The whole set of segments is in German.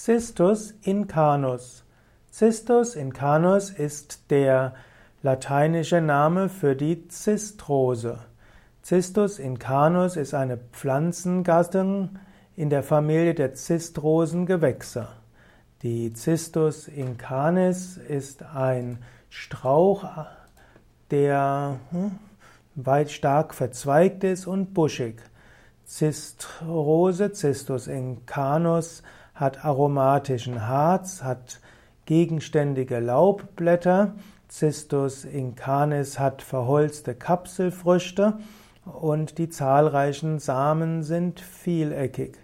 Cistus incanus. Cistus incanus ist der lateinische Name für die Zistrose. Cistus incanus ist eine Pflanzengattung in der Familie der Zistrosengewächse. Die Cistus incanis ist ein Strauch, der hm, weit stark verzweigt ist und buschig. Zistrose, Cistus incanus, hat aromatischen Harz, hat gegenständige Laubblätter. Cistus incanis hat verholzte Kapselfrüchte und die zahlreichen Samen sind vieleckig.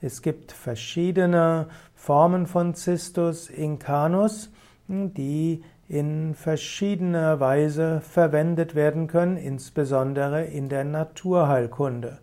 Es gibt verschiedene Formen von Cistus incanus, die in verschiedener Weise verwendet werden können, insbesondere in der Naturheilkunde.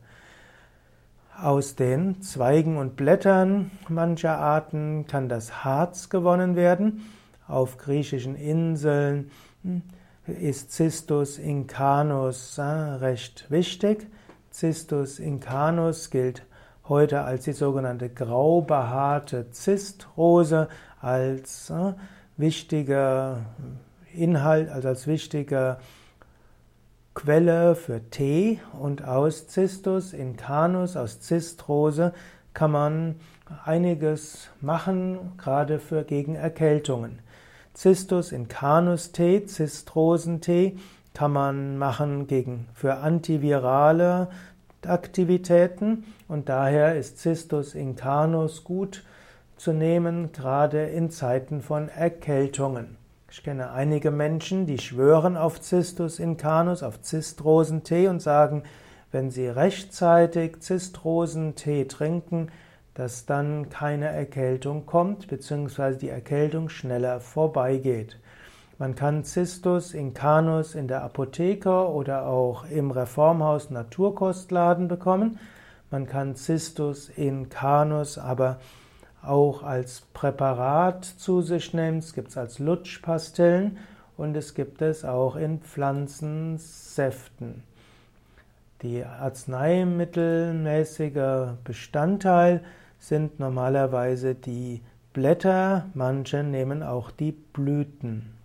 Aus den Zweigen und Blättern mancher Arten kann das Harz gewonnen werden. Auf griechischen Inseln hm, ist Cistus incanus recht wichtig. Cistus incanus gilt heute als die sogenannte grau behaarte Zistrose, als wichtiger Inhalt, also als wichtiger Quelle für Tee und aus Cistus incanus, aus Zistrose, kann man einiges machen, gerade für gegen Erkältungen. Cistus incanus Tee, Zistrosentee kann man machen gegen, für antivirale Aktivitäten und daher ist Cistus incanus gut zu nehmen, gerade in Zeiten von Erkältungen. Ich kenne einige Menschen, die schwören auf Cistus incanus, auf Zistrosentee und sagen, wenn sie rechtzeitig Zistrosentee trinken, dass dann keine Erkältung kommt, beziehungsweise die Erkältung schneller vorbeigeht. Man kann Cistus incanus in der Apotheke oder auch im Reformhaus Naturkostladen bekommen. Man kann Cistus incanus aber auch als Präparat zu sich nimmt. Es gibt es als Lutschpastillen und es gibt es auch in Pflanzensäften. Die arzneimittelmäßige Bestandteil sind normalerweise die Blätter, manche nehmen auch die Blüten.